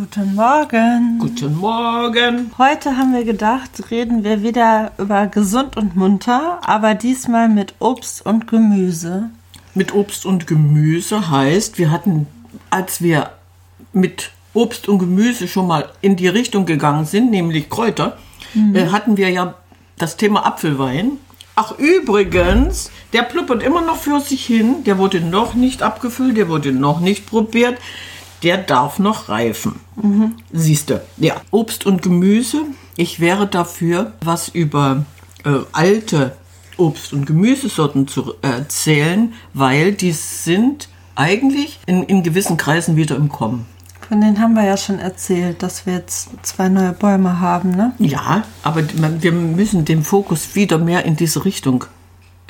Guten Morgen. Guten Morgen. Heute haben wir gedacht, reden wir wieder über gesund und munter, aber diesmal mit Obst und Gemüse. Mit Obst und Gemüse heißt, wir hatten, als wir mit Obst und Gemüse schon mal in die Richtung gegangen sind, nämlich Kräuter, äh, hatten wir ja das Thema Apfelwein. Ach übrigens, der pluppert immer noch für sich hin. Der wurde noch nicht abgefüllt, der wurde noch nicht probiert. Der darf noch reifen. Siehste. Ja, Obst und Gemüse. Ich wäre dafür, was über äh, alte Obst- und Gemüsesorten zu erzählen, weil die sind eigentlich in, in gewissen Kreisen wieder im Kommen. Von denen haben wir ja schon erzählt, dass wir jetzt zwei neue Bäume haben, ne? Ja, aber wir müssen den Fokus wieder mehr in diese Richtung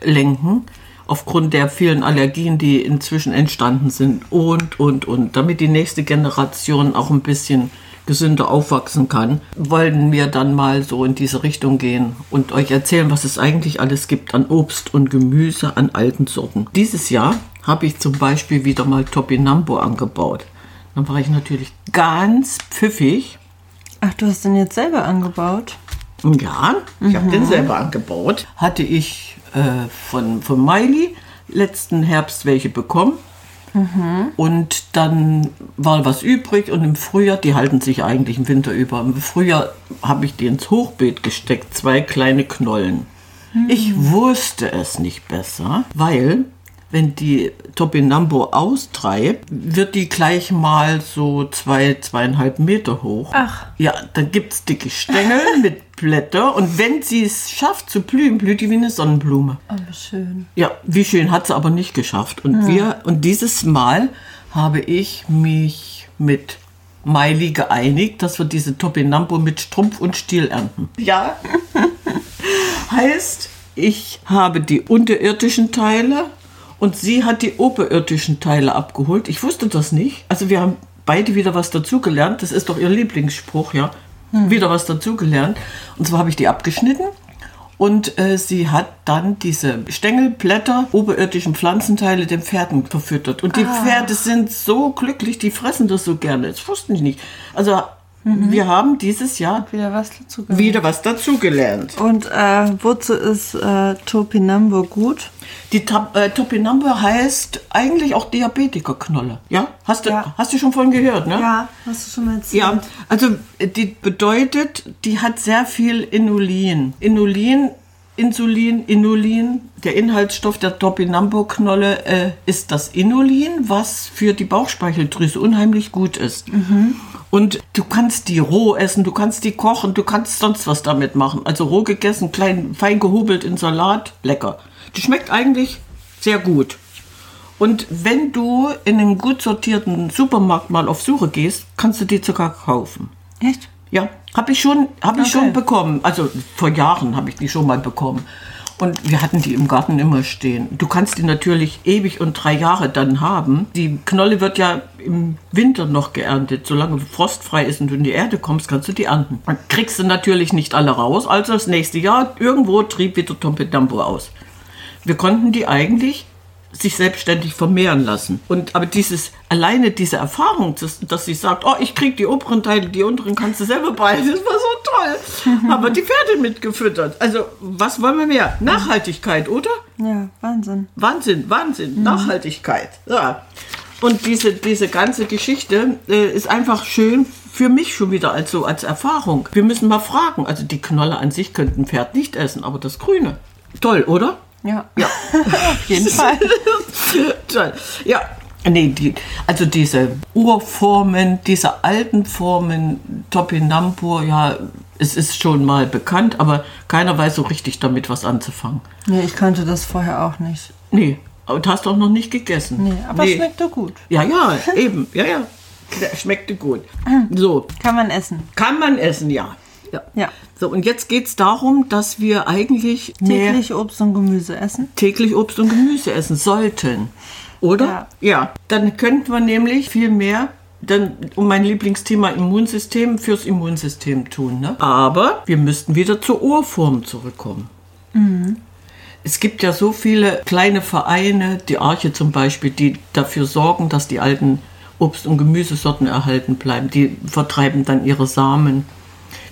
lenken, aufgrund der vielen Allergien, die inzwischen entstanden sind und, und, und. Damit die nächste Generation auch ein bisschen gesünder aufwachsen kann, wollen wir dann mal so in diese Richtung gehen und euch erzählen, was es eigentlich alles gibt an Obst und Gemüse, an alten Sorten. Dieses Jahr habe ich zum Beispiel wieder mal Topinambo angebaut. Dann war ich natürlich ganz pfiffig Ach, du hast den jetzt selber angebaut? ja, ich habe den selber angebaut. Hatte ich äh, von, von Miley letzten Herbst welche bekommen. Und dann war was übrig und im Frühjahr, die halten sich eigentlich im Winter über. Im Frühjahr habe ich die ins Hochbeet gesteckt, zwei kleine Knollen. Ich wusste es nicht besser, weil wenn die Topinambo austreibt, wird die gleich mal so zwei, zweieinhalb Meter hoch. Ach. Ja, dann gibt es dicke Stängel mit Blätter und wenn sie es schafft zu blühen, blüht die wie eine Sonnenblume. Aber schön. Ja, wie schön hat sie aber nicht geschafft. Und wir, und dieses Mal habe ich mich mit Miley geeinigt, dass wir diese Topinambo mit Strumpf und Stiel ernten. Ja. heißt, ich habe die unterirdischen Teile und sie hat die oberirdischen Teile abgeholt. Ich wusste das nicht. Also wir haben beide wieder was dazugelernt. Das ist doch ihr Lieblingsspruch, ja. Wieder was dazugelernt. Und zwar habe ich die abgeschnitten und äh, sie hat dann diese Stängelblätter, oberirdischen Pflanzenteile den Pferden verfüttert. Und die Pferde sind so glücklich, die fressen das so gerne. Das wussten ich nicht. Also wir haben dieses Jahr Wieder was dazu gemacht. wieder was dazugelernt. Und äh, wozu ist äh, Topinambo gut? Die Ta- äh, Topinambo heißt eigentlich auch Diabetikerknolle. Ja? Hast du, Ja. hast du schon von gehört, ne? Ja, hast du schon mal erzählt. Ja, also äh, die bedeutet, die hat sehr viel Inulin. Inulin, Insulin, Inulin. Der Inhaltsstoff der Topinambo-Knolle äh, ist das Inulin, was für die Bauchspeicheldrüse unheimlich gut ist. Und du kannst die roh essen, du kannst die kochen, du kannst sonst was damit machen. Also roh gegessen, klein, fein gehobelt in Salat, lecker. Die schmeckt eigentlich sehr gut. Und wenn du in einen gut sortierten Supermarkt mal auf Suche gehst, kannst du die sogar kaufen. Echt? Ja, habe ich schon, habe ich Okay. schon bekommen. Also vor Jahren habe ich die schon mal bekommen. Und wir hatten die im Garten immer stehen. Du kannst die natürlich ewig und drei Jahre dann haben. Die Knolle wird ja im Winter noch geerntet. Solange frostfrei ist und du in die Erde kommst, kannst du die ernten. Dann kriegst du natürlich nicht alle raus. Also das nächste Jahr irgendwo trieb wieder Tompedampo aus. Wir konnten die eigentlich sich selbstständig vermehren lassen. Und aber dieses alleine diese Erfahrung, dass, dass sie sagt, oh, ich krieg die oberen Teile, die unteren kannst du selber behalten, das war so toll. Aber die Pferde mitgefüttert. Also was wollen wir mehr? Nachhaltigkeit, oder? Ja, Wahnsinn. Wahnsinn, Wahnsinn, Nachhaltigkeit. Ja. Und diese, diese ganze Geschichte äh, ist einfach schön für mich schon wieder als, so, als Erfahrung. Wir müssen mal fragen. Also die Knolle an sich könnte ein Pferd nicht essen, aber das Grüne. Toll, oder? Ja. Ja. Auf jeden Fall. Toll. Ja. Nee, die, also diese Urformen, diese alten Formen, Topinambur, ja, es ist schon mal bekannt, aber keiner weiß so richtig damit was anzufangen. Nee, ich kannte das vorher auch nicht. Nee, und hast auch noch nicht gegessen. Nee, aber schmeckte gut. Ja, ja, eben, ja, ja. Schmeckte gut. So, Kann man essen. kann man essen, ja. Ja. Ja. So, und jetzt geht es darum, dass wir eigentlich Täglich Obst und Gemüse essen. täglich Obst und Gemüse essen sollten. Oder? Ja. ja. Dann könnten wir nämlich viel mehr dann um mein Lieblingsthema Immunsystem fürs Immunsystem tun. Ne? Aber wir müssten wieder zur Urform zurückkommen. Es gibt ja so viele kleine Vereine, die Arche zum Beispiel, die dafür sorgen, dass die alten Obst- und Gemüsesorten erhalten bleiben. Die vertreiben dann ihre Samen.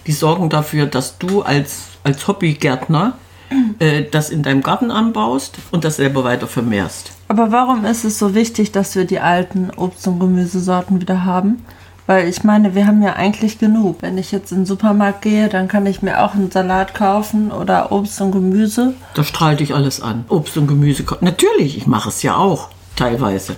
Die sorgen dafür, dass du als, als Hobbygärtner äh, das in deinem Garten anbaust und das selber weiter vermehrst. Aber warum ist es so wichtig, dass wir die alten Obst- und Gemüsesorten wieder haben? Weil ich meine, wir haben ja eigentlich genug. Wenn ich jetzt in den Supermarkt gehe, dann kann ich mir auch einen Salat kaufen oder Obst und Gemüse. Da strahlt dich alles an. Obst und Gemüse. Natürlich, ich mache es ja auch, teilweise.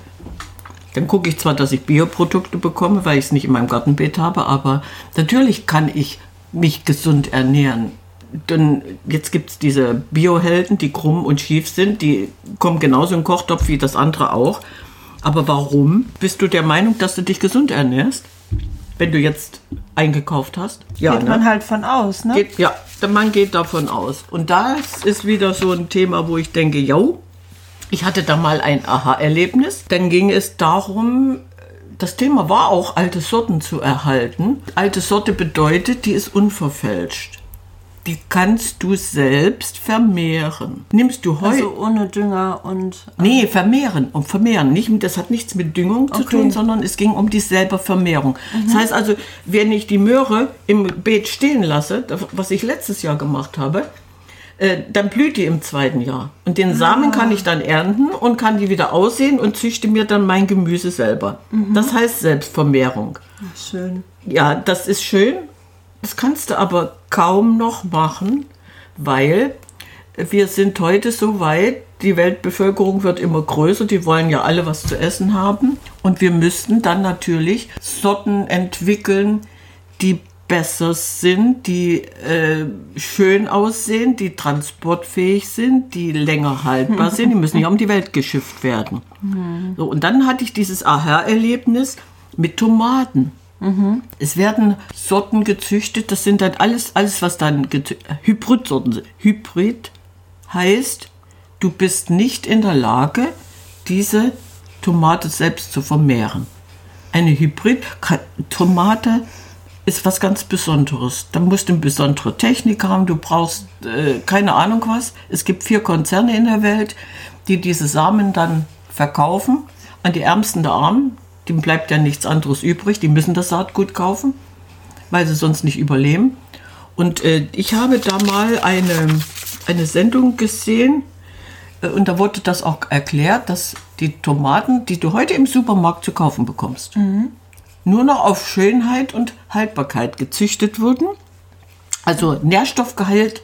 Dann gucke ich zwar, dass ich Bioprodukte bekomme, weil ich es nicht in meinem Gartenbeet habe, aber natürlich kann ich mich gesund ernähren. Denn jetzt gibt es diese Biohelden, die krumm und schief sind, die kommen genauso in den Kochtopf wie das andere auch. Aber warum bist du der Meinung, dass du dich gesund ernährst? Wenn du jetzt eingekauft hast? Ja, Geht man halt von aus, ne? Geht, ja, der Mann geht davon aus. Und das ist wieder so ein Thema, wo ich denke, yo, ich hatte da mal ein Aha-Erlebnis. Dann ging es darum, das Thema war auch, alte Sorten zu erhalten. Alte Sorte bedeutet, die ist unverfälscht. Die kannst du selbst vermehren. Nimmst du heute. Also ohne Dünger und. Nee, vermehren. Um vermehren. Nicht, das hat nichts mit Düngung zu Okay. tun, sondern es ging um die selber Vermehrung. Das heißt also, wenn ich die Möhre im Beet stehen lasse, was ich letztes Jahr gemacht habe, äh, dann blüht die im zweiten Jahr. Und den Samen kann ich dann ernten und kann die wieder aussehen und züchte mir dann mein Gemüse selber. Das heißt Selbstvermehrung. Schön. Ja, das ist schön. Das kannst du aber kaum noch machen, weil wir sind heute so weit, die Weltbevölkerung wird immer größer, die wollen ja alle was zu essen haben. Und wir müssten dann natürlich Sorten entwickeln, die besser sind, die äh, schön aussehen, die transportfähig sind, die länger haltbar sind. Die müssen ja um die Welt geschifft werden. So, und dann hatte ich dieses Aha-Erlebnis mit Tomaten. Es werden Sorten gezüchtet, das sind dann alles, alles was dann Hybridsorten sind. Hybrid heißt, du bist nicht in der Lage, diese Tomate selbst zu vermehren. Eine Hybrid-Tomate ist was ganz Besonderes. Da musst du eine besondere Technik haben, du brauchst äh, keine Ahnung was. Es gibt vier Konzerne in der Welt, die diese Samen dann verkaufen an die Ärmsten der Armen. Dem bleibt ja nichts anderes übrig, die müssen das Saatgut kaufen, weil sie sonst nicht überleben. Und äh, ich habe da mal eine, eine Sendung gesehen, äh, und da wurde das auch erklärt, dass die Tomaten, die du heute im Supermarkt zu kaufen bekommst, nur noch auf Schönheit und Haltbarkeit gezüchtet wurden. Also Nährstoffgehalt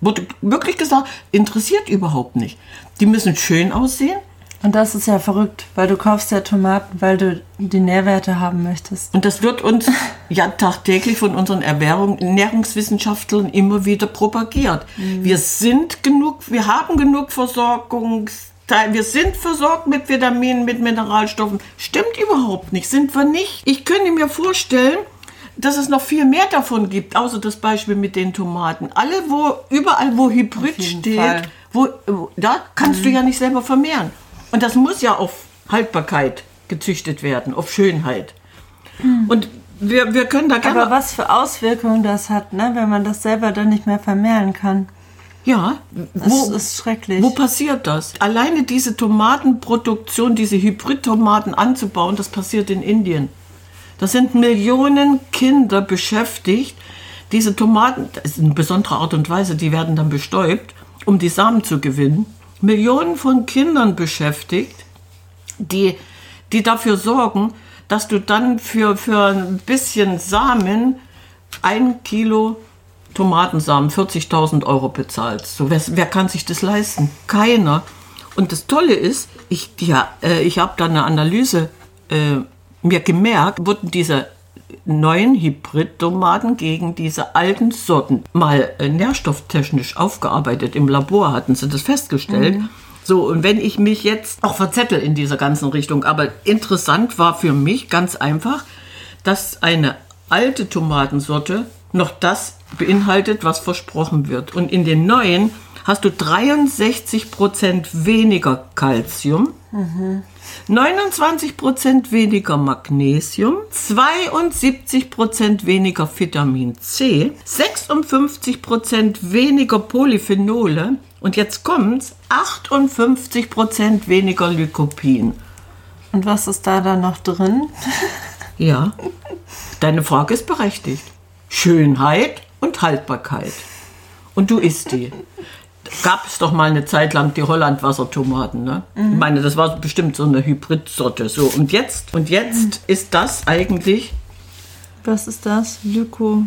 wurde wirklich gesagt, interessiert überhaupt nicht. Die müssen schön aussehen Und das ist ja verrückt, weil du kaufst ja Tomaten, weil du die Nährwerte haben möchtest. und das wird uns ja tagtäglich von unseren Ernährung, Ernährungswissenschaftlern immer wieder propagiert. Wir sind genug, wir haben genug Versorgungsteil, wir sind versorgt mit Vitaminen, mit Mineralstoffen. Stimmt überhaupt nicht, sind wir nicht. Ich könnte mir vorstellen, dass es noch viel mehr davon gibt, außer das Beispiel mit den Tomaten. Alle, wo, überall, wo Hybrid steht, wo, da kannst du ja nicht selber vermehren. Und das muss ja auf Haltbarkeit gezüchtet werden, auf Schönheit. Und wir, wir können da gerne. Aber was für Auswirkungen das hat, ne, wenn man das selber dann nicht mehr vermehren kann. Ja, Das wo, ist schrecklich. wo passiert das? Alleine diese Tomatenproduktion, diese Hybridtomaten anzubauen, das passiert in Indien. Da sind Millionen Kinder beschäftigt. Diese Tomaten, das ist eine besondere Art und Weise, die werden dann bestäubt, um die Samen zu gewinnen. Millionen von Kindern beschäftigt, die, die dafür sorgen, dass du dann für, für ein bisschen Samen ein Kilo Tomatensamen 40.000 Euro bezahlst. So, wer, wer kann sich das leisten? Keiner. Und das Tolle ist, ich, ja, äh, ich habe da eine Analyse äh, mir gemerkt, wurden diese neuen Hybridtomaten gegen diese alten Sorten mal äh, nährstofftechnisch aufgearbeitet. Im Labor hatten sie das festgestellt. So, und wenn ich mich jetzt auch verzettel in dieser ganzen Richtung, aber interessant war für mich ganz einfach, dass eine alte Tomatensorte noch das beinhaltet, was versprochen wird. Und in den neuen hast du 63% weniger Calcium, 29% weniger Magnesium, 72% weniger Vitamin C, 56% weniger Polyphenole und jetzt kommt's, 58% weniger Lycopin. Und was ist da dann noch drin? Ja, deine Frage ist berechtigt. Schönheit und Haltbarkeit. Und du isst die. Gab es doch mal eine Zeit lang die Hollandwassertomaten, ne? Ich meine, das war bestimmt so eine Hybridsorte. So, und jetzt, und jetzt ist das eigentlich, Was ist das? Lycopin?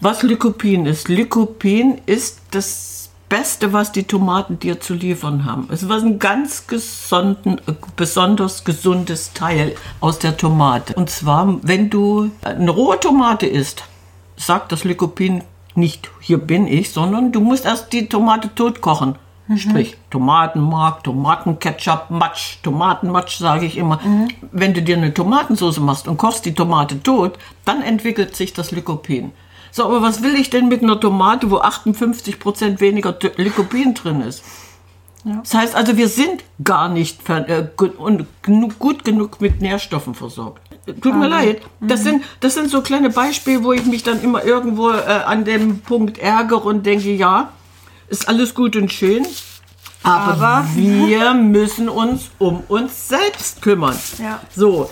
was Lycopin ist. Lycopin ist das Beste, was die Tomaten dir zu liefern haben. Es war ein ganz gesonden, äh, besonders gesundes Teil aus der Tomate. Und zwar, wenn du eine rohe Tomate isst, sagt das Lycopin nicht, hier bin ich, sondern du musst erst die Tomate tot kochen. Sprich, Tomatenmark, Tomatenketchup, Matsch, Tomatenmatsch, sage ich immer. Wenn du dir eine Tomatensauce machst und kochst die Tomate tot, dann entwickelt sich das Lycopin. So, aber was will ich denn mit einer Tomate, wo 58% weniger Lycopin drin ist? Das heißt also, wir sind gar nicht äh, gut genug mit Nährstoffen versorgt. Tut mir leid. Das sind, das sind so kleine Beispiele, wo ich mich dann immer irgendwo äh, an dem Punkt ärgere und denke, ja, ist alles gut und schön. Aber, Aber- wir müssen uns um uns selbst kümmern. Ja. So.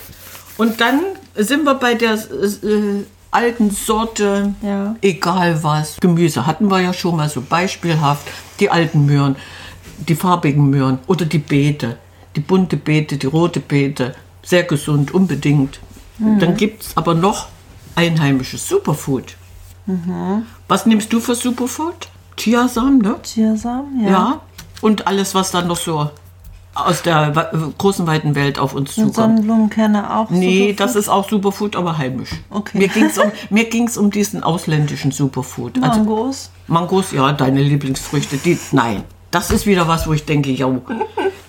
Und dann sind wir bei der äh, alten Sorte, Ja. egal was. Gemüse hatten wir ja schon mal so beispielhaft. Die alten Möhren, die farbigen Möhren oder die Beete. Die bunte Beete, die rote Beete. Sehr gesund, unbedingt. Dann gibt es aber noch einheimisches Superfood. Was nimmst du für Superfood? Chiasamen, ne? Chiasamen? Ja. Und alles, was dann noch so aus der großen, weiten Welt auf uns zukommt. Sonnenblumenkerne auch? Nee, Superfood? das ist auch Superfood, aber heimisch. Okay. Mir ging es um, mir ging's um diesen ausländischen Superfood. Also Mangos? Mangos, ja, deine Lieblingsfrüchte. Die, nein, das ist wieder was, wo ich denke, ja,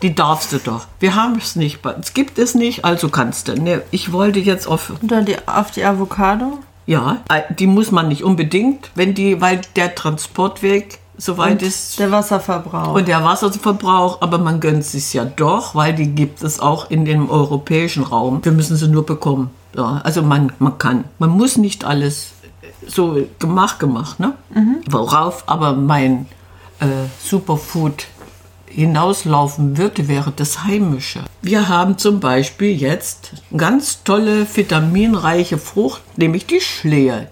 die darfst du doch. Wir haben es nicht, uns gibt es nicht, also kannst du. Nee, ich wollte jetzt auf, Und dann die, auf die Avocado? ja, äh, die muss man nicht unbedingt, wenn die, weil der Transportweg soweit ist. Der Wasserverbrauch. Und der Wasserverbrauch, aber man gönnt sich ja doch, weil die gibt es auch in dem europäischen Raum. Wir müssen sie nur bekommen. Ja, also man, man kann. Man muss nicht alles so gemacht gemacht, ne? Worauf aber mein äh, Superfood hinauslaufen würde, wäre das Heimische. Wir haben zum Beispiel jetzt ganz tolle vitaminreiche Frucht, nämlich die Schlehe.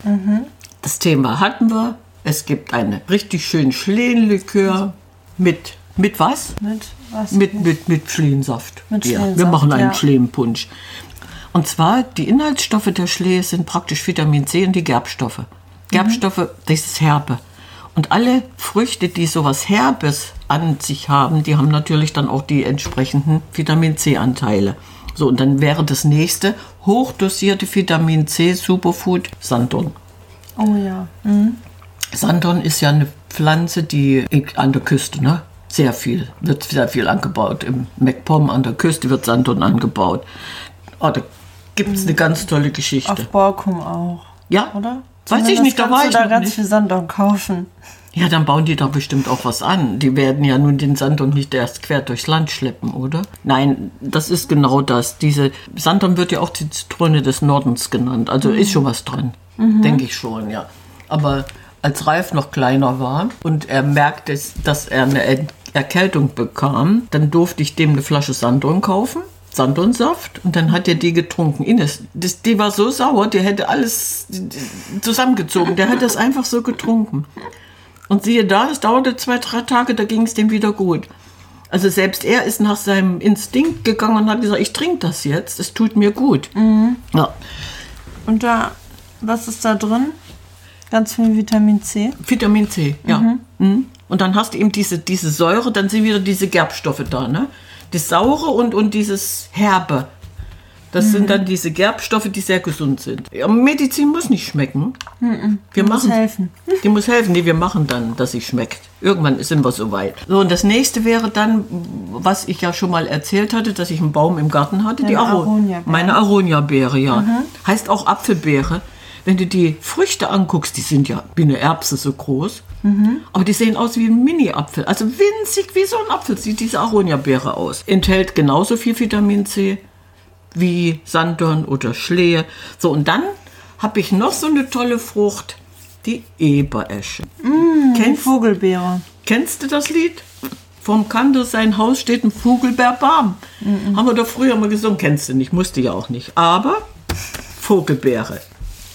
Das Thema hatten wir. Es gibt einen richtig schönen Schlehenlikör mit, mit was? mit was? Mit, mit, mit Schlehensaft. Mit ja, wir machen einen ja. Schlehenpunsch. Und zwar, die Inhaltsstoffe der Schlehe sind praktisch Vitamin C und die Gerbstoffe. Gerbstoffe, das ist Herbe. Und alle Früchte, die sowas Herbes an sich haben, die haben natürlich dann auch die entsprechenden Vitamin C-Anteile. So, und dann wäre das nächste hochdosierte Vitamin C Superfood Sanddorn. Oh ja. Mhm. Sanddorn ist ja eine Pflanze, die an der Küste, ne? Sehr viel, wird sehr viel angebaut. Im MacPom an der Küste wird Sanddorn angebaut. Oh, da gibt es eine ganz tolle Geschichte. Auf Borkum auch. ja, Oder? Weiß ich nicht, da war ich da ganz nicht. viel Sanddorn kaufen. Ja, dann bauen die da bestimmt auch was an. Die werden ja nun den Sanddorn nicht erst quer durchs Land schleppen, oder? Nein, das ist genau das. Diese Sanddorn wird ja auch die Zitrone des Nordens genannt. Also ist schon was dran. Denke ich schon, ja. Aber als Ralf noch kleiner war und er merkte, dass er eine Er- Erkältung bekam, dann durfte ich dem eine Flasche Sanddorn kaufen. Sanddornsaft und dann hat er die getrunken. Ines, das, die war so sauer, der hätte alles zusammengezogen. Der hat das einfach so getrunken. Und siehe da, es dauerte zwei, drei Tage, da ging es dem wieder gut. Also selbst er ist nach seinem Instinkt gegangen und hat gesagt, ich trinke das jetzt, es tut mir gut. Ja. Und da, was ist da drin? Ganz viel Vitamin C. Vitamin C, ja. Mhm. Und dann hast du eben diese, diese Säure, dann sind wieder diese Gerbstoffe da, ne? Das Saure und, und dieses Herbe. Das sind dann diese Gerbstoffe, die sehr gesund sind. Ja, Medizin muss nicht schmecken. Wir Muss machen, helfen. Die muss helfen. Nee, wir machen dann, dass sie schmeckt. Irgendwann sind wir soweit. So, und das nächste wäre dann, was ich ja schon mal erzählt hatte, dass ich einen Baum im Garten hatte. die Deine Aro- Aronia-Beere. Meine Aronia-Beere, ja. Heißt auch Apfelbeere. Wenn du die Früchte anguckst, die sind ja wie eine Erbse so groß. Aber die sehen aus wie ein Mini-Apfel. Also winzig wie so ein Apfel sieht diese Aronia-Beere aus. Enthält genauso viel Vitamin C wie Sanddorn oder Schlehe. So, und dann habe ich noch so eine tolle Frucht, die Eberesche. Die Kennst, Vogelbeere. kennst du das Lied? vom Kanter sein Haus steht ein Vogelbeerbaum. Haben wir doch früher mal gesungen, kennst du nicht, musste ja auch nicht. Aber Vogelbeere.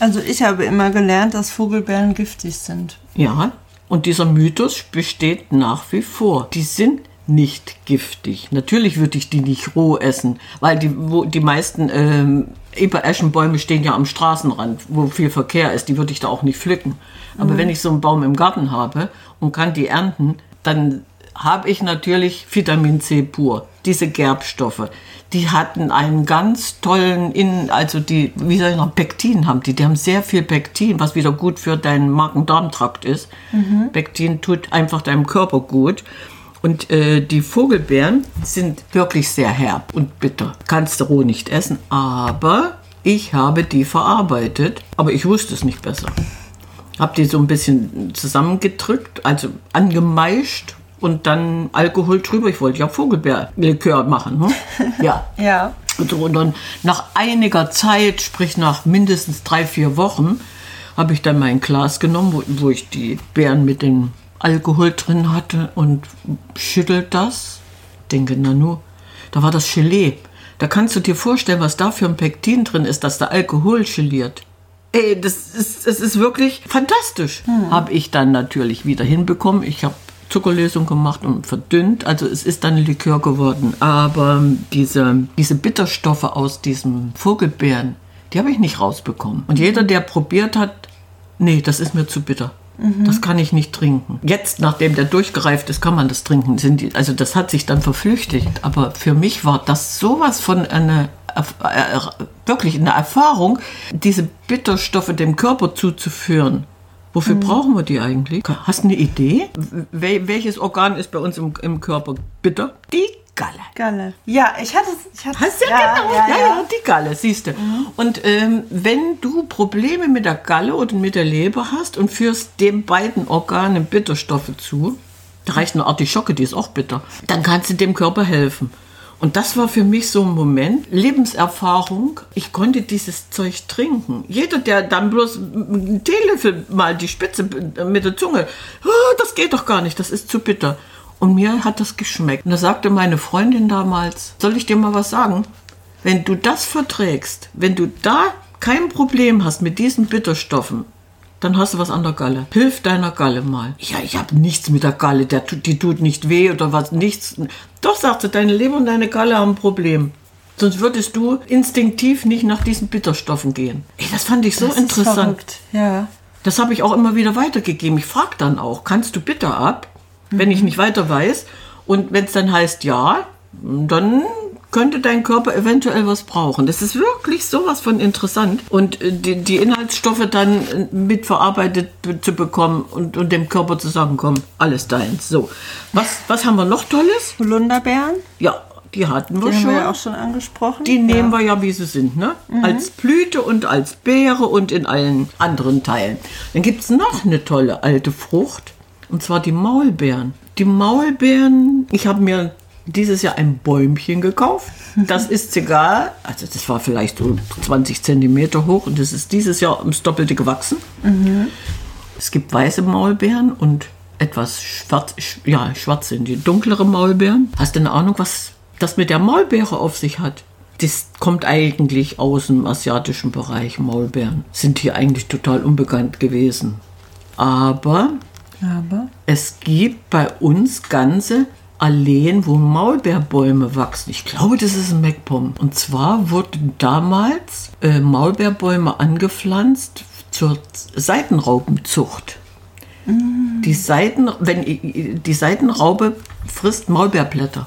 Also ich habe immer gelernt, dass Vogelbeeren giftig sind. Ja, und dieser Mythos besteht nach wie vor. Die sind nicht giftig. Natürlich würde ich die nicht roh essen, weil die, wo, die meisten ähm, Ebereschenbäume stehen ja am Straßenrand, wo viel Verkehr ist. Die würde ich da auch nicht pflücken. Aber wenn ich so einen Baum im Garten habe und kann die ernten, dann habe ich natürlich Vitamin C pur. Diese Gerbstoffe, die hatten einen ganz tollen Innen, also die, wie soll ich noch, Pektin haben die. Die haben sehr viel Pektin, was wieder gut für deinen Magen-Darm-Trakt ist. Pektin tut einfach deinem Körper gut. Und äh, die Vogelbeeren sind wirklich sehr herb und bitter. Kannst du roh nicht essen, aber ich habe die verarbeitet, aber ich wusste es nicht besser. Hab die so ein bisschen zusammengedrückt, also angemeischt und dann Alkohol drüber. Ich wollte ja Vogelbeerlikör machen. Hm? Ja. Ja. Und so, und dann nach einiger Zeit, sprich nach mindestens drei, vier Wochen, habe ich dann mein Glas genommen, wo, wo ich die Beeren mit dem Alkohol drin hatte und schüttelt das. Denke, na nur, da war das Gelee. Da kannst du dir vorstellen, was da für ein Pektin drin ist, dass der Alkohol geliert. Ey, das ist, das ist wirklich fantastisch. Habe ich dann natürlich wieder hinbekommen. Ich habe Zuckerlösung gemacht und verdünnt. Also es ist dann Likör geworden. Aber diese, diese Bitterstoffe aus diesem Vogelbeeren, die habe ich nicht rausbekommen. Und jeder, der probiert hat, nee, das ist mir zu bitter. Das kann ich nicht trinken. Jetzt, nachdem der durchgereift ist, kann man das trinken. Also das hat sich dann verflüchtigt. Aber für mich war das sowas von einer äh, wirklich eine Erfahrung, diese Bitterstoffe dem Körper zuzuführen. Wofür brauchen wir die eigentlich? Hast du eine Idee? Wel welches Organ ist bei uns im, im Körper bitter? Die Galle. Galle. Ja, ich hatte es. Ich hatte Hast du ja, genau. Ja, ja, die Galle, siehst du. Und ähm, wenn du Probleme mit der Galle oder mit der Leber hast und führst den beiden Organen Bitterstoffe zu, da reicht eine Artischocke, die ist auch bitter, dann kannst du dem Körper helfen. Und das war für mich so ein Moment, Lebenserfahrung. Ich konnte dieses Zeug trinken. Jeder, der dann bloß einen Teelöffel mal die Spitze mit der Zunge, "Ah, das geht doch gar nicht, das ist zu bitter. Und mir hat das geschmeckt. Und da sagte meine Freundin damals, soll ich dir mal was sagen? Wenn du das verträgst, wenn du da kein Problem hast mit diesen Bitterstoffen, dann hast du was an der Galle. Hilf deiner Galle mal. Ja, ich habe nichts mit der Galle, der, die tut nicht weh oder was, nichts. Doch, sagte, deine Leber und deine Galle haben ein Problem. Sonst würdest du instinktiv nicht nach diesen Bitterstoffen gehen. Ey, das fand ich so Das interessant. Ja. Das habe ich auch immer wieder weitergegeben. Ich frage dann auch, kannst du bitte ab, wenn ich nicht weiter weiß? Und wenn es dann heißt ja, dann könnte dein Körper eventuell was brauchen. Das ist wirklich sowas von interessant. Und äh, die, die Inhaltsstoffe dann äh, mitverarbeitet be- zu bekommen und, und dem Körper zu sagen, komm, alles deins. So, was, was haben wir noch Tolles? Holunderbeeren, Ja, die hatten wir die haben schon. wir ja auch schon angesprochen. Die nehmen wir ja, wie sie sind, ne? Als Blüte und als Beere und in allen anderen Teilen. Dann gibt es noch eine tolle alte Frucht, und zwar die Maulbeeren. Die Maulbeeren, ich habe mir dieses Jahr ein Bäumchen gekauft. Das ist sogar, also das war vielleicht so 20 Zentimeter hoch und das ist dieses Jahr ums Doppelte gewachsen. Es gibt weiße Maulbeeren und etwas schwarz, sch- ja, schwarz sind die dunklere Maulbeeren. Hast du eine Ahnung, was das mit der Maulbeere auf sich hat? Das kommt eigentlich aus dem asiatischen Bereich, Maulbeeren. Sind hier eigentlich total unbekannt gewesen. Aber Aber es gibt bei uns ganze Alleen, wo Maulbeerbäume wachsen. Ich glaube, das ist ein MacPom. Und zwar wurden damals äh, Maulbeerbäume angepflanzt zur Seitenraubenzucht. Die, Seiten, wenn, die Seitenraube frisst Maulbeerblätter.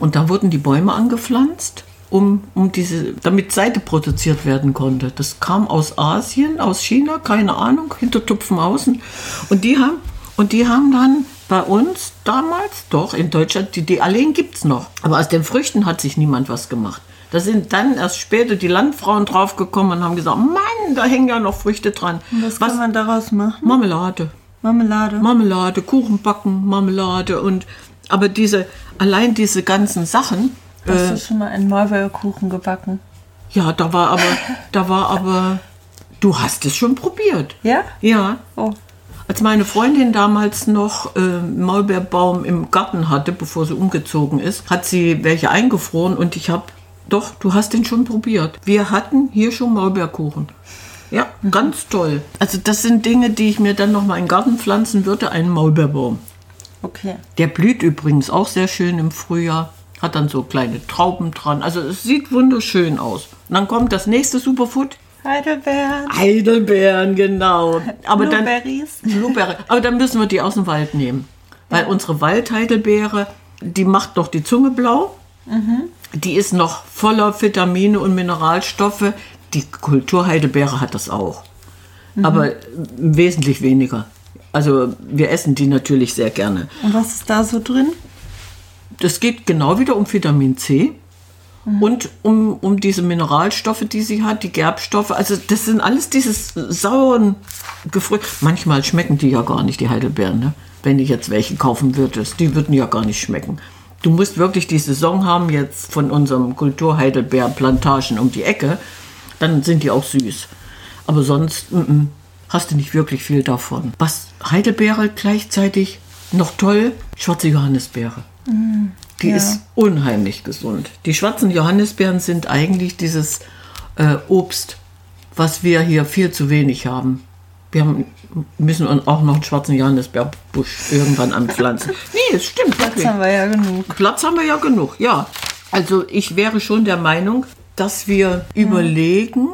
Und da wurden die Bäume angepflanzt, um, um diese, damit Seide produziert werden konnte. Das kam aus Asien, aus China, keine Ahnung, Hintertupfen außen. Und die haben, und die haben dann bei uns damals, doch in Deutschland, die, die Alleen gibt es noch. Aber aus den Früchten hat sich niemand was gemacht. Da sind dann erst später die Landfrauen draufgekommen und haben gesagt, Mann, da hängen ja noch Früchte dran. was, kann man daraus machen? Marmelade. Marmelade. Marmelade, Kuchen backen, Marmelade und aber diese allein diese ganzen Sachen, Hast du schon mal einen Maulbeerkuchen gebacken? ja, da war aber da war aber du hast es schon probiert. Ja? Ja, Oh. Als meine Freundin damals noch äh, Maulbeerbaum im Garten hatte, bevor sie umgezogen ist, hat sie welche eingefroren und ich habe, doch, du hast den schon probiert. Wir hatten hier schon Maulbeerkuchen. Ja, ganz toll. Also das sind Dinge, die ich mir dann noch mal in den Garten pflanzen würde, einen Maulbeerbaum. Okay. Der blüht übrigens auch sehr schön im Frühjahr. Hat dann so kleine Trauben dran. Also es sieht wunderschön aus. Und dann kommt das nächste Superfood. Heidelbeeren. Heidelbeeren, genau. Aber dann, Blueberries. Blueberry. Aber dann müssen wir die aus dem Wald nehmen. Weil unsere Waldheidelbeere, die macht noch die Zunge blau. Die ist noch voller Vitamine und Mineralstoffe. Die Kulturheidelbeere hat das auch. Aber wesentlich weniger. Also wir essen die natürlich sehr gerne. Und was ist da so drin? Das geht genau wieder um Vitamin C und um, um diese Mineralstoffe, die sie hat, die Gerbstoffe. Also das sind alles dieses sauren Gefrüchte. Manchmal schmecken die ja gar nicht, die Heidelbeeren. Ne? Wenn ich jetzt welche kaufen würdest, die würden ja gar nicht schmecken. Du musst wirklich die Saison haben jetzt von unserem Kulturheidelbeerplantagen um die Ecke, dann sind die auch süß. Aber sonst mm, mm, hast du nicht wirklich viel davon. Was Heidelbeere gleichzeitig noch toll, schwarze Johannisbeere. Die ja. ist unheimlich gesund. Die schwarzen Johannisbeeren sind eigentlich dieses äh, Obst, was wir hier viel zu wenig haben. Wir haben, müssen auch noch einen schwarzen Johannisbeerbusch irgendwann anpflanzen. Nee, es stimmt. Jetzt wirklich. haben wir ja genug. Platz haben wir ja genug, ja. Also ich wäre schon der Meinung, dass wir überlegen,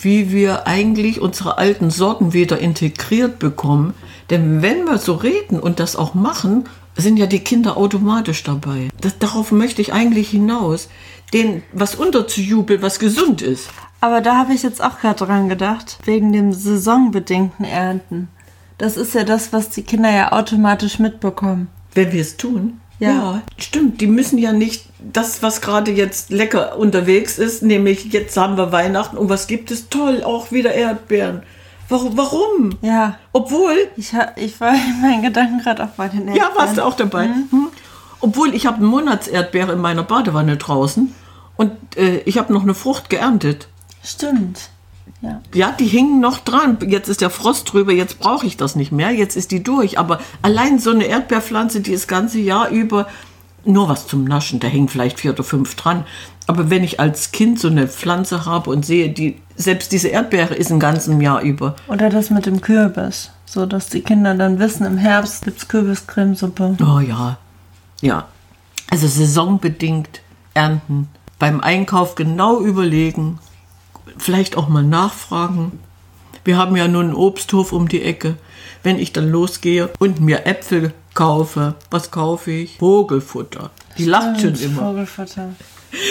wie wir eigentlich unsere alten Sorten wieder integriert bekommen. Denn wenn wir so reden und das auch machen, sind ja die Kinder automatisch dabei. Das, darauf möchte ich eigentlich hinaus. Denen was unterzujubeln, was gesund ist. Aber da habe ich jetzt auch gerade dran gedacht, wegen dem saisonbedingten Ernten. Das ist ja das, was die Kinder ja automatisch mitbekommen. Wenn wir es tun. Ja. stimmt. Die müssen ja nicht das, was gerade jetzt lecker unterwegs ist, nämlich jetzt haben wir Weihnachten und was gibt es? Toll, auch wieder Erdbeeren. Warum? Ja. Obwohl, Ich, ha- ich war in meinen Gedanken gerade auch bei den Eltern. ja, warst du auch dabei. Hm? Obwohl, ich habe eine Monatserdbeere in meiner Badewanne draußen und äh, ich habe noch eine Frucht geerntet. Stimmt. Ja. Ja, die hingen noch dran. Jetzt ist der Frost drüber, jetzt brauche ich das nicht mehr, jetzt ist die durch. Aber allein so eine Erdbeerpflanze, die das ganze Jahr über nur was zum Naschen, da hängen vielleicht vier oder fünf dran. Aber wenn ich als Kind so eine Pflanze habe und sehe, die, selbst diese Erdbeere ist ein ganzes Jahr über. Oder das mit dem Kürbis. So, dass die Kinder dann wissen, im Herbst gibt's Kürbiscremesuppe. Oh ja, ja. Also saisonbedingt ernten. Beim Einkauf genau überlegen, vielleicht auch mal nachfragen. Wir haben ja nun einen Obsthof um die Ecke. Wenn ich dann losgehe und mir Äpfel kaufe, was kaufe ich? Vogelfutter. Die lacht schon Stimmt, immer. Vogelfutter.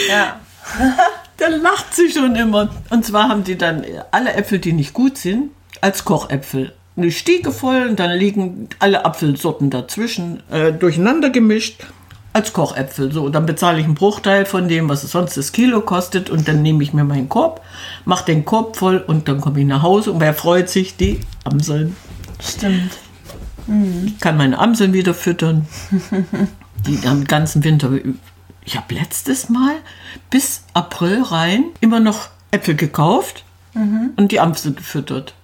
Ja. Da lacht sie schon immer. Und zwar haben die dann alle Äpfel, die nicht gut sind, als Kochäpfel. Eine Stiege voll und dann liegen alle Apfelsorten dazwischen, äh, durcheinander gemischt, als Kochäpfel. So, dann bezahle ich einen Bruchteil von dem, was es sonst das Kilo kostet und dann nehme ich mir meinen Korb, mache den Korb voll und dann komme ich nach Hause und wer freut sich? Die Amseln. Stimmt. Ich kann meine Amseln wieder füttern. Die haben den ganzen Winter. Ich habe letztes Mal bis April rein immer noch Äpfel gekauft und die Amsel gefüttert.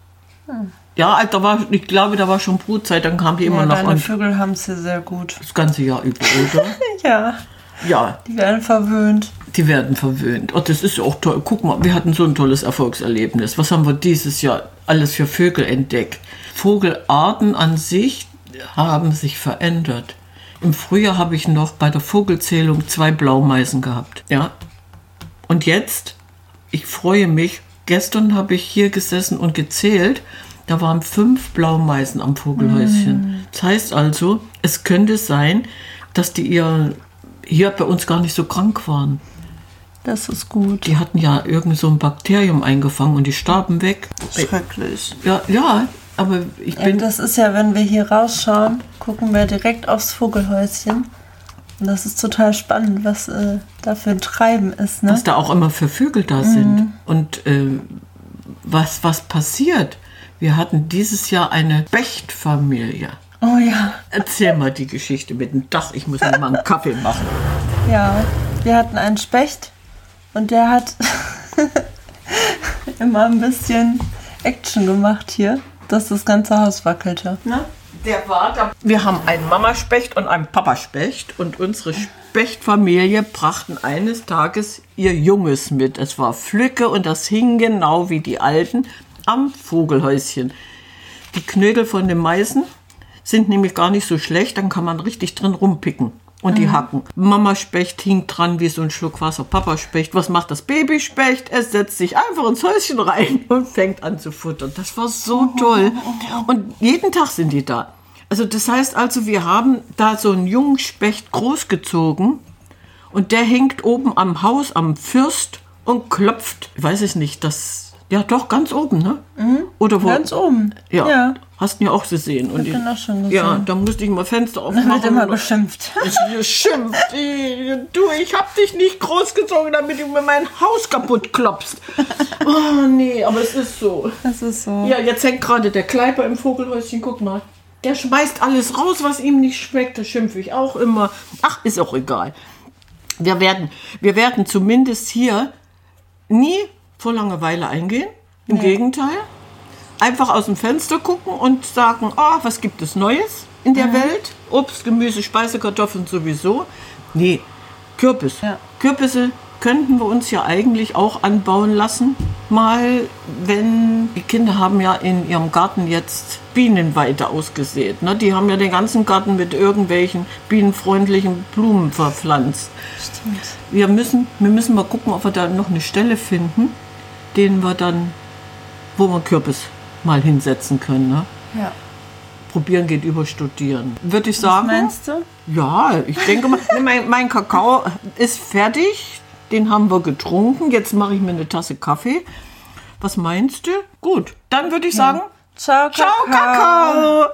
Ja, also da war, ich glaube, da war schon Brutzeit, dann kamen die immer Ja, noch deine an, Vögel haben's hier sehr gut. das ganze Jahr über, oder? Ja. ja, Die werden verwöhnt. die werden verwöhnt. Oh, das ist ja auch toll. Guck mal, wir hatten so ein tolles Erfolgserlebnis. Was haben wir dieses Jahr alles für Vögel entdeckt? Vogelarten an sich haben sich verändert. Im Frühjahr habe ich noch bei der Vogelzählung zwei Blaumeisen gehabt. Ja. Und jetzt, ich freue mich, gestern habe ich hier gesessen und gezählt. Da waren fünf Blaumeisen am Vogelhäuschen. Das heißt also, es könnte sein, dass die ihr hier bei uns gar nicht so krank waren. Das ist gut. Die hatten ja irgend so ein Bakterium eingefangen und die starben weg. Schrecklich. Ja, ja, aber ich Ja, bin. das ist ja, wenn wir hier rausschauen, gucken wir direkt aufs Vogelhäuschen. Und das ist total spannend, was äh, da für ein Treiben ist. Ne? was da auch immer für Vögel da sind. Und äh, was, was passiert? Wir hatten dieses Jahr eine Bechtfamilie. Oh ja, Erzähl mal die Geschichte mit dem Dach. Ich muss mir mal einen Kaffee machen. ja. Wir hatten einen Specht und der hat immer ein bisschen Action gemacht hier. Dass das ganze Haus wackelte. Ne? Der war da. Wir haben einen Mamaspecht und einen Papaspecht und unsere Spechtfamilie brachten eines Tages ihr Junges mit. Es war Flücke und das hing genau wie die Alten am Vogelhäuschen. Die Knödel von den Meißen sind nämlich gar nicht so schlecht, dann kann man richtig drin rumpicken. Und die Hacken. Mama Specht hing dran wie so ein Schluck Wasser. Papa Specht, was macht das Babyspecht? Es setzt sich einfach ins Häuschen rein und fängt an zu futtern. Das war so toll. Und jeden Tag sind die da. Also das heißt also, wir haben da so einen jungen Specht großgezogen und der hängt oben am Haus, am Fürst und klopft. Ich weiß es nicht, das... Ja, doch, ganz oben, ne? Oder wo? Ganz oben. Ja. ja. Hast du ja auch gesehen. Und den ich- auch schon gesehen. Ja, da musste ich mal Fenster aufmachen. Dann wird immer beschimpft. Ich geschimpft. Ich- Du, ich hab dich nicht großgezogen, damit du mir mein Haus kaputt klopfst. Oh, nee, aber es ist so. Das ist so. Ja, jetzt hängt gerade der Kleiper im Vogelhäuschen. Guck mal. Der schmeißt alles raus, was ihm nicht schmeckt. Da schimpfe ich auch immer. Ach, ist auch egal. Wir werden, wir werden zumindest hier nie vor Langeweile eingehen. Im Gegenteil. Einfach aus dem Fenster gucken und sagen, ah, was gibt es Neues in der Welt? Obst, Gemüse, Speisekartoffeln sowieso. Nee, Kürbis. Ja. Kürbisse könnten wir uns ja eigentlich auch anbauen lassen. Mal, wenn die Kinder haben ja in ihrem Garten jetzt Bienenweide ausgesät. Ne? Die haben ja den ganzen Garten mit irgendwelchen bienenfreundlichen Blumen verpflanzt. Stimmt. Wir müssen, wir müssen mal gucken, ob wir da noch eine Stelle finden, den wir dann, wo wir Kürbis mal hinsetzen können. Ne? Ja. Probieren geht über Studieren. Würde ich Was sagen. meinst du? Ja, ich denke mal, mein, mein Kakao ist fertig. Den haben wir getrunken. Jetzt mache ich mir eine Tasse Kaffee. Was meinst du? Gut, dann würde ich sagen, Ciao, ciao Kakao.